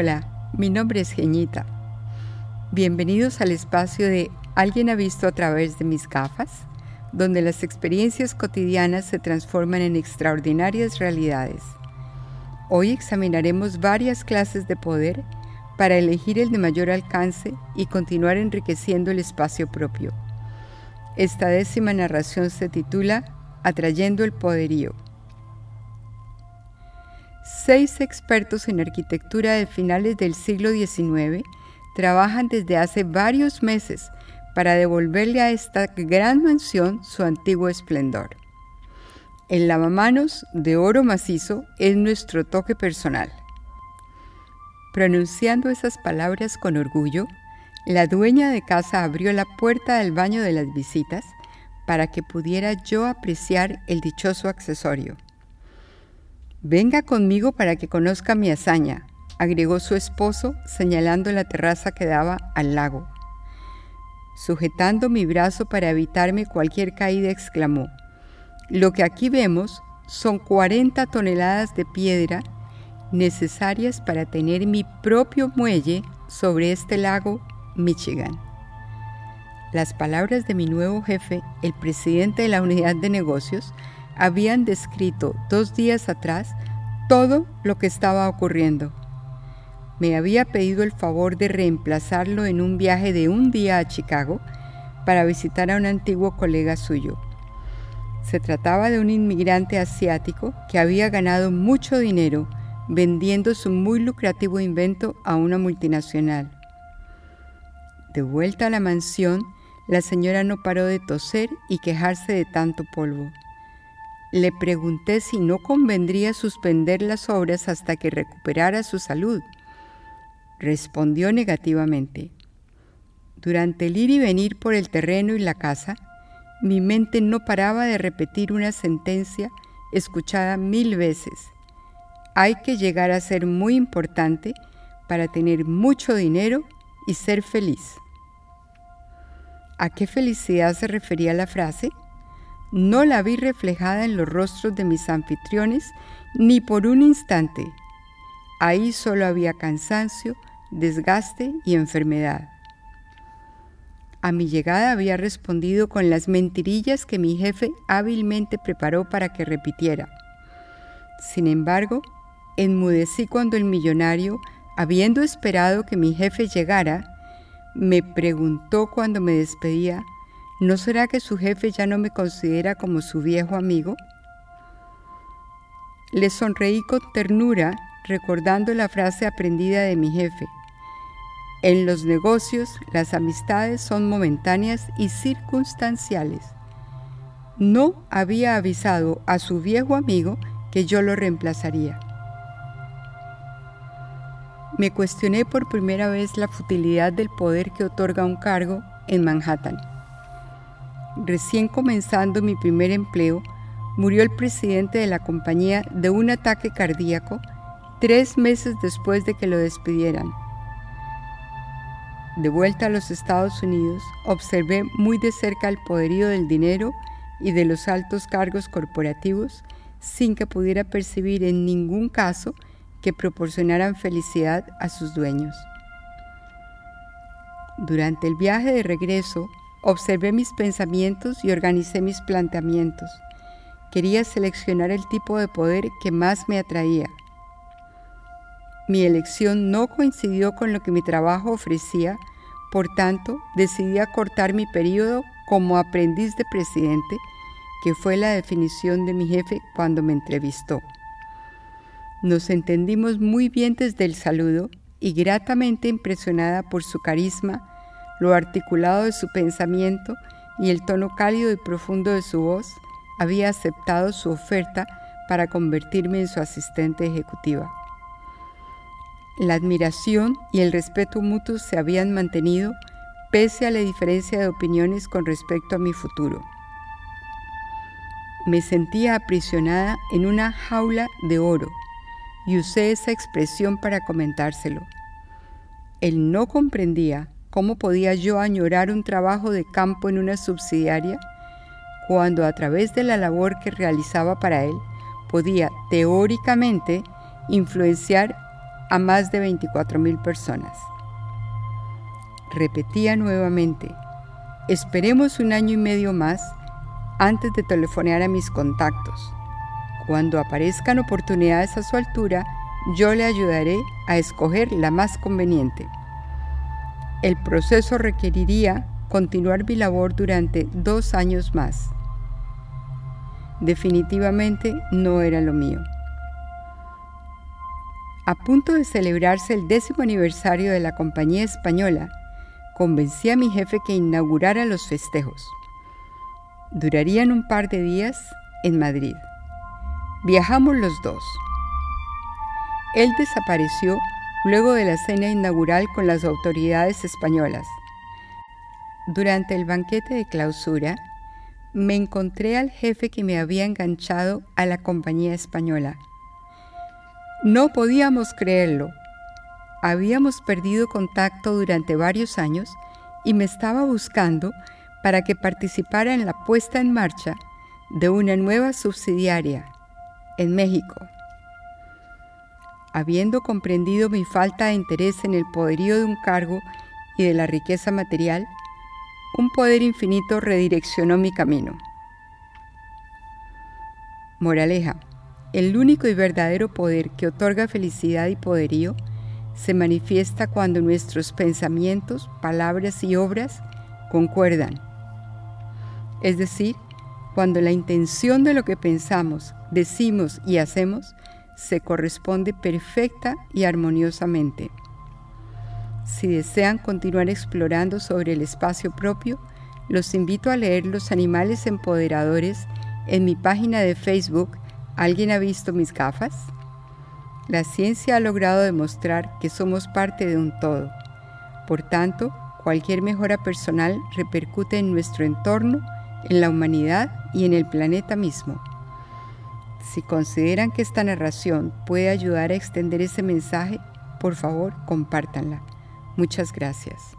Hola, mi nombre es Geñita. Bienvenidos al espacio de ¿Alguien ha visto a través de mis gafas? donde las experiencias cotidianas se transforman en extraordinarias realidades. Hoy examinaremos varias clases de poder para elegir el de mayor alcance y continuar enriqueciendo el espacio propio. Esta décima narración se titula Atrayendo el Poderío. Seis expertos en arquitectura de finales del siglo XIX trabajan desde hace varios meses para devolverle a esta gran mansión su antiguo esplendor. El lavamanos de oro macizo es nuestro toque personal. Pronunciando esas palabras con orgullo, la dueña de casa abrió la puerta del baño de las visitas para que pudiera yo apreciar el dichoso accesorio. Venga conmigo para que conozca mi hazaña, agregó su esposo señalando la terraza que daba al lago. Sujetando mi brazo para evitarme cualquier caída, exclamó, Lo que aquí vemos son 40 toneladas de piedra necesarias para tener mi propio muelle sobre este lago Michigan. Las palabras de mi nuevo jefe, el presidente de la unidad de negocios, habían descrito dos días atrás todo lo que estaba ocurriendo. Me había pedido el favor de reemplazarlo en un viaje de un día a Chicago para visitar a un antiguo colega suyo. Se trataba de un inmigrante asiático que había ganado mucho dinero vendiendo su muy lucrativo invento a una multinacional. De vuelta a la mansión, la señora no paró de toser y quejarse de tanto polvo. Le pregunté si no convendría suspender las obras hasta que recuperara su salud. Respondió negativamente. Durante el ir y venir por el terreno y la casa, mi mente no paraba de repetir una sentencia escuchada mil veces. Hay que llegar a ser muy importante para tener mucho dinero y ser feliz. ¿A qué felicidad se refería la frase? No la vi reflejada en los rostros de mis anfitriones ni por un instante. Ahí solo había cansancio, desgaste y enfermedad. A mi llegada había respondido con las mentirillas que mi jefe hábilmente preparó para que repitiera. Sin embargo, enmudecí cuando el millonario, habiendo esperado que mi jefe llegara, me preguntó cuando me despedía ¿No será que su jefe ya no me considera como su viejo amigo? Le sonreí con ternura recordando la frase aprendida de mi jefe. En los negocios las amistades son momentáneas y circunstanciales. No había avisado a su viejo amigo que yo lo reemplazaría. Me cuestioné por primera vez la futilidad del poder que otorga un cargo en Manhattan recién comenzando mi primer empleo, murió el presidente de la compañía de un ataque cardíaco tres meses después de que lo despidieran. De vuelta a los Estados Unidos, observé muy de cerca el poderío del dinero y de los altos cargos corporativos sin que pudiera percibir en ningún caso que proporcionaran felicidad a sus dueños. Durante el viaje de regreso Observé mis pensamientos y organicé mis planteamientos. Quería seleccionar el tipo de poder que más me atraía. Mi elección no coincidió con lo que mi trabajo ofrecía, por tanto decidí acortar mi periodo como aprendiz de presidente, que fue la definición de mi jefe cuando me entrevistó. Nos entendimos muy bien desde el saludo y gratamente impresionada por su carisma, lo articulado de su pensamiento y el tono cálido y profundo de su voz, había aceptado su oferta para convertirme en su asistente ejecutiva. La admiración y el respeto mutuos se habían mantenido pese a la diferencia de opiniones con respecto a mi futuro. Me sentía aprisionada en una jaula de oro y usé esa expresión para comentárselo. Él no comprendía ¿Cómo podía yo añorar un trabajo de campo en una subsidiaria cuando a través de la labor que realizaba para él podía teóricamente influenciar a más de 24.000 personas. Repetía nuevamente, esperemos un año y medio más antes de telefonear a mis contactos. Cuando aparezcan oportunidades a su altura, yo le ayudaré a escoger la más conveniente. El proceso requeriría continuar mi labor durante dos años más. Definitivamente no era lo mío. A punto de celebrarse el décimo aniversario de la compañía española, convencí a mi jefe que inaugurara los festejos. Durarían un par de días en Madrid. Viajamos los dos. Él desapareció luego de la cena inaugural con las autoridades españolas. Durante el banquete de clausura, me encontré al jefe que me había enganchado a la compañía española. No podíamos creerlo. Habíamos perdido contacto durante varios años y me estaba buscando para que participara en la puesta en marcha de una nueva subsidiaria en México. Habiendo comprendido mi falta de interés en el poderío de un cargo y de la riqueza material, un poder infinito redireccionó mi camino. Moraleja, el único y verdadero poder que otorga felicidad y poderío se manifiesta cuando nuestros pensamientos, palabras y obras concuerdan. Es decir, cuando la intención de lo que pensamos, decimos y hacemos se corresponde perfecta y armoniosamente. Si desean continuar explorando sobre el espacio propio, los invito a leer Los Animales Empoderadores en mi página de Facebook ¿Alguien ha visto mis gafas? La ciencia ha logrado demostrar que somos parte de un todo. Por tanto, cualquier mejora personal repercute en nuestro entorno, en la humanidad y en el planeta mismo. Si consideran que esta narración puede ayudar a extender ese mensaje, por favor, compártanla. Muchas gracias.